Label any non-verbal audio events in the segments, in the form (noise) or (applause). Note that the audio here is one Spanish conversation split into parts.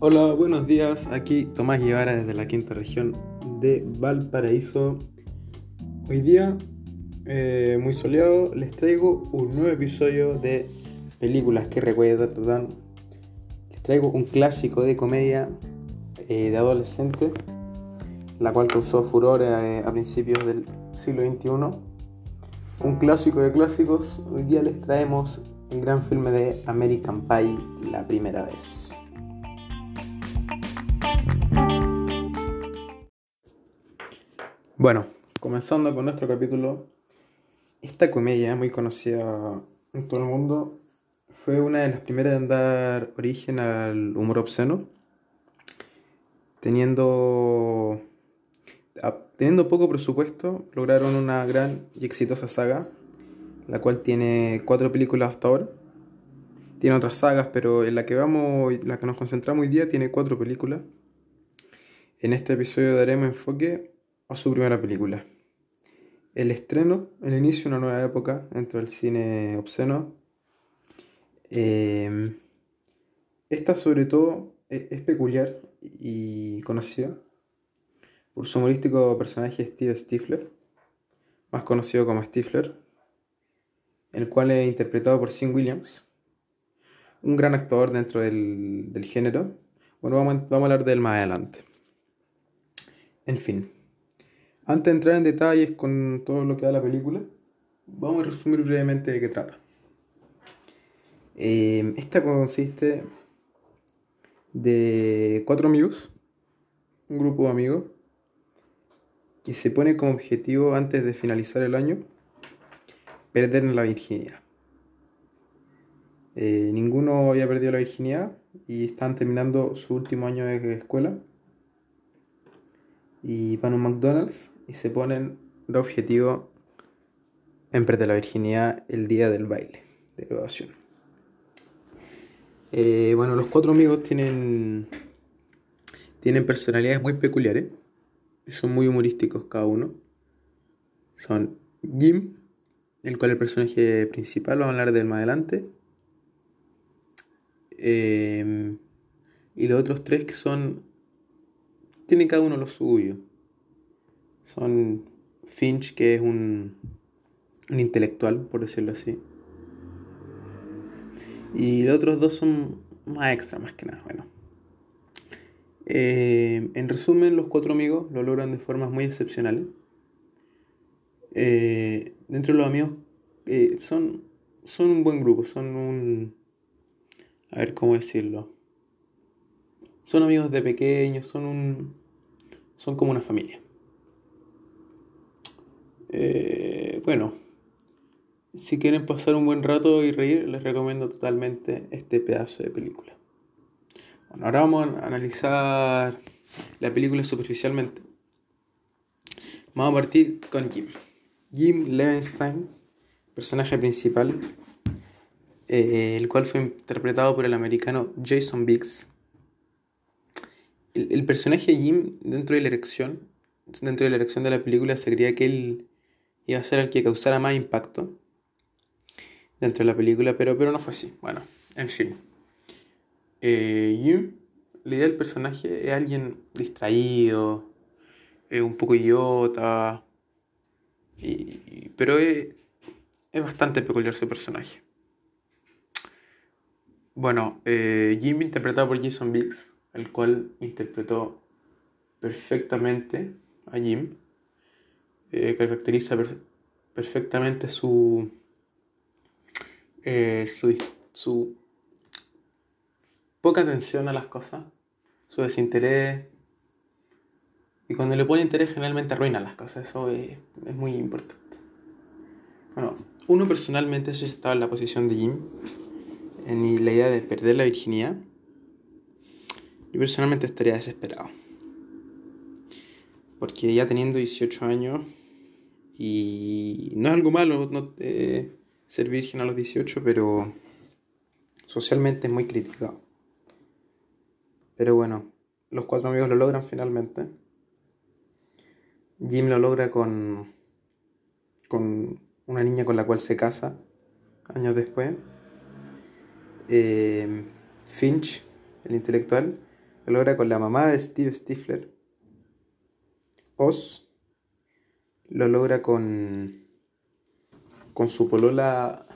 Hola, buenos días. Aquí Tomás Guevara desde la quinta región de Valparaíso. Hoy día, eh, muy soleado, les traigo un nuevo episodio de películas que recuerdan. Les traigo un clásico de comedia eh, de adolescente, la cual causó furor eh, a principios del siglo XXI. Un clásico de clásicos. Hoy día les traemos el gran filme de American Pie, la primera vez. Bueno, comenzando con nuestro capítulo, esta comedia muy conocida en todo el mundo fue una de las primeras en dar origen al humor obsceno, teniendo, teniendo poco presupuesto, lograron una gran y exitosa saga, la cual tiene cuatro películas hasta ahora. Tiene otras sagas, pero en la que vamos, la que nos concentramos hoy día, tiene cuatro películas. En este episodio daremos enfoque a su primera película. El estreno, el inicio de una nueva época dentro del cine obsceno. Em, esta sobre todo e-, es, peculiar y conocida por su humorístico personaje Steve Stifler, más conocido como Stifler, el cual es interpretado por Sean Williams, un gran actor dentro del, género. Bueno, vamos, vamos a hablar de él más adelante. En fin. Antes de entrar en detalles con todo lo que da la película, vamos a resumir brevemente de qué trata. Eh, esta consiste de cuatro amigos, un grupo de amigos, que se pone como objetivo antes de finalizar el año perder la virginidad. Eh, ninguno había perdido la virginidad y están terminando su último año de escuela. Y van a un McDonald's y se ponen de objetivo en perder la virginidad el día del baile de graduación. Eh, bueno, los cuatro amigos tienen, tienen personalidades muy peculiares. Son muy humorísticos cada uno. Son Jim, el cual es el personaje principal, vamos a hablar de él más adelante. Eh, y los otros tres que son... Tienen cada uno lo suyo son Finch, que es un, un intelectual, por decirlo así. Y los otros dos son más extra, más que nada. Bueno. Eh, en resumen, los cuatro amigos lo logran de formas muy excepcionales. Eh, dentro de los amigos eh, son, son un buen grupo, son un... A ver cómo decirlo. Son amigos de pequeños, son un... Son como una familia. Eh, bueno, si quieren pasar un buen rato y reír, les recomiendo totalmente este pedazo de película. Bueno, ahora vamos a analizar la película superficialmente. Vamos a partir con Jim. Jim Levenstein, personaje principal, eh, el cual fue interpretado por el americano Jason Biggs. El, el personaje Jim, dentro de la elección, dentro de la elección de la película, se creía que él iba a ser el que causara más impacto dentro de la película, pero, pero no fue así. Bueno, en fin. Eh, Jim, la idea del personaje es alguien distraído, un poco idiota, pero es, es, bastante peculiar su personaje. Bueno, eh, Jim interpretado por Jason Biggs, el cual interpretó perfectamente a Jim eh, caracteriza perfectamente su, eh, su, su, poca atención a las cosas, su desinterés. Y cuando le pone interés generalmente arruina las cosas, eso es, es muy importante. Bueno, uno personalmente, si estaba en la posición de Jim, en la idea de perder la virginidad, yo personalmente estaría desesperado. Porque ya teniendo 18 años, y no es algo malo no, ser virgen a los 18, pero socialmente es muy criticado. Pero bueno, los cuatro amigos lo logran finalmente. Jim lo logra con, con una niña con la cual se casa años después. Eh, Finch, el intelectual, lo logra con la mamá de Steve Stifler. Oz lo logra con, con su polola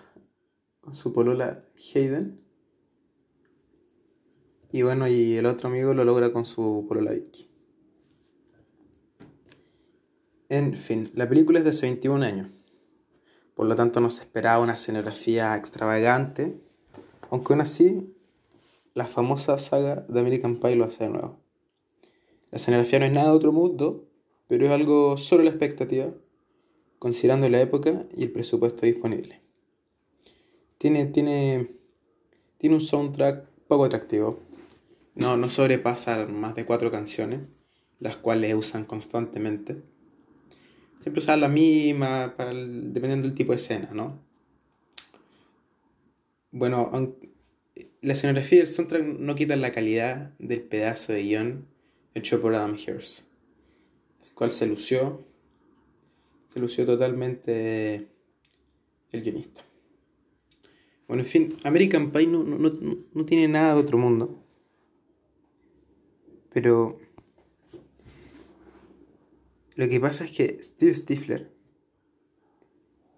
su polola Hayden. Y bueno, y el otro amigo lo logra con su polola Vicky. En fin, la película es de hace 21 años. Por lo tanto no se esperaba una escenografía extravagante. Aunque aún así, la famosa saga de American Pie lo hace de nuevo. La escenografía no es nada de otro mundo, pero es algo sobre la expectativa, considerando la época y el presupuesto disponible. Tiene, tiene, tiene un soundtrack poco atractivo. No, no sobrepasa más de cuatro canciones, las cuales usan constantemente. Siempre usan la misma, dependiendo del tipo de escena, ¿no? Bueno, la escenografía y el soundtrack no quitan la calidad del pedazo de guion hecho por Adam Hirst, cual se lució, se lució totalmente el guionista. Bueno, en fin, American Pie no, tiene nada de otro mundo. Pero lo que pasa es que Steve Stifler,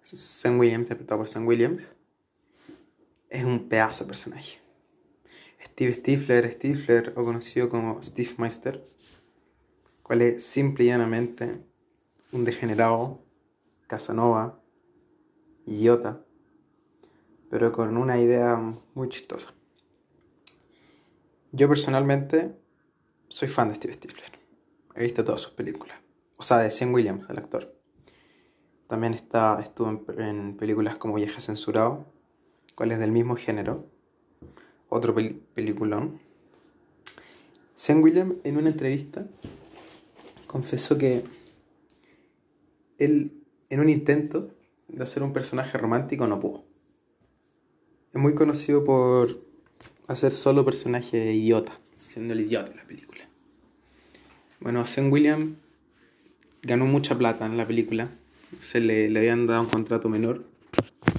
Sam Williams, interpretado por Sam Williams, es un pedazo de personaje. Steve Stifler, Stifler, o conocido como Steve Meister, cual es simple y llanamente un degenerado, Casanova, idiota, pero con una idea muy chistosa. Yo personalmente soy fan de Steve Stifler. He visto todas sus películas. O sea, de Sean Williams, el actor. También está, estuvo en, películas como Vieja Censurado, cual es del mismo género. Otro peliculón. Sean Williams en una entrevista confesó que él en un intento de hacer un personaje romántico no pudo. Es muy conocido por hacer solo personaje idiota, siendo el idiota en la película. Bueno, Sam William ganó mucha plata en la película. Se le, le habían dado un contrato menor,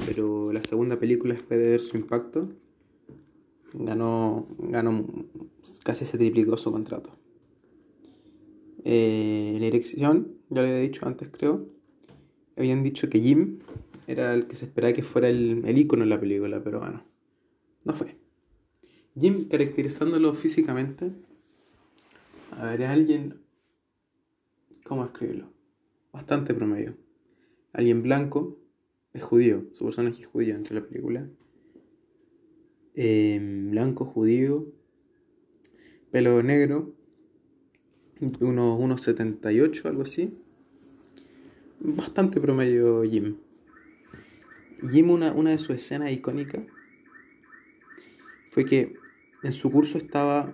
pero la segunda película, después de ver su impacto, ganó, ganó casi se triplicó su contrato. Eh, la dirección, ya lo había dicho antes creo, habían dicho que Jim era el que se esperaba que fuera el, el ícono en la película, pero bueno, no fue. Jim, caracterizándolo físicamente, a ver, alguien, ¿cómo escribirlo? Bastante promedio. Alguien blanco, es judío, su personaje es judío dentro de la película. Em, blanco, judío, pelo negro, unos 1,78, algo así. Bastante promedio Jim. Jim, una, una de sus escenas icónicas fue que en su curso estaba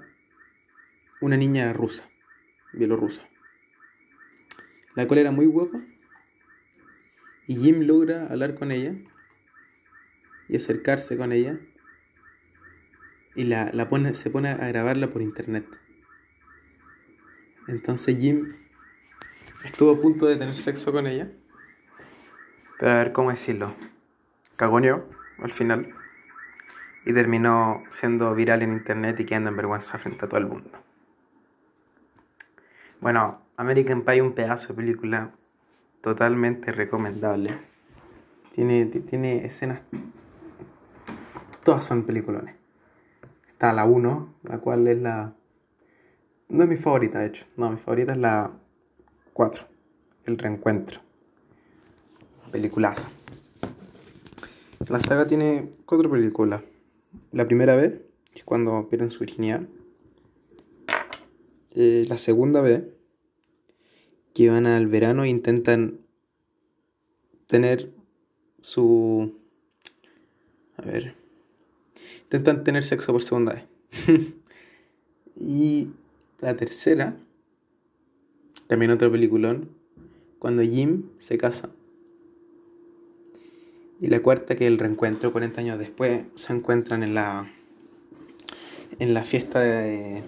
una niña rusa, bielorrusa, la cual era muy guapa, y Jim logra hablar con ella y acercarse con ella, y la, la pone, se pone a grabarla por internet. Entonces Jim estuvo a punto de tener sexo con ella, pero a ver cómo decirlo cagoneó al final y terminó siendo viral en internet y quedando en vergüenza frente a todo el mundo. Bueno, American Pie un pedazo de película totalmente recomendable. Tiene, tiene escenas... Todas son peliculones. Está la 1, la cual es la... No es mi favorita, de hecho. No, mi favorita es la 4, El Reencuentro. Peliculaza. La saga tiene cuatro películas. La primera vez, que es cuando pierden su virginidad. Eh, la segunda vez, que van al verano e intentan tener su... A ver. Intentan tener sexo por segunda vez. (laughs) y la tercera, también otro peliculón, cuando Jim se casa y la cuarta, que el reencuentro 40 años después, se encuentran en la, en la fiesta de,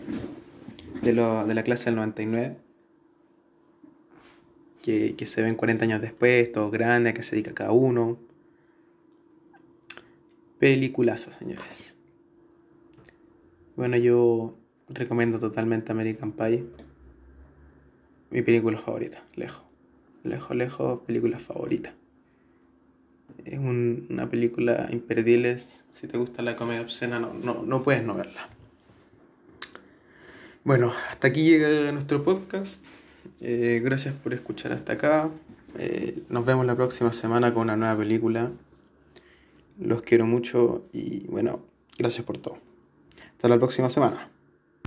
de, la clase del 99. Que, que se ven 40 años después, todos grandes, que se dedica cada uno. Peliculazo, señores. Bueno, yo recomiendo totalmente American Pie. Mi película favorita, lejos. Lejos, lejos, película favorita. Es una película imperdible. Si te gusta la comedia obscena, no, no, no puedes no verla. Bueno, hasta aquí llega nuestro podcast. Eh, gracias por escuchar hasta acá. Eh, nos vemos la próxima semana con una nueva película. Los quiero mucho y bueno, gracias por todo. Hasta la próxima semana.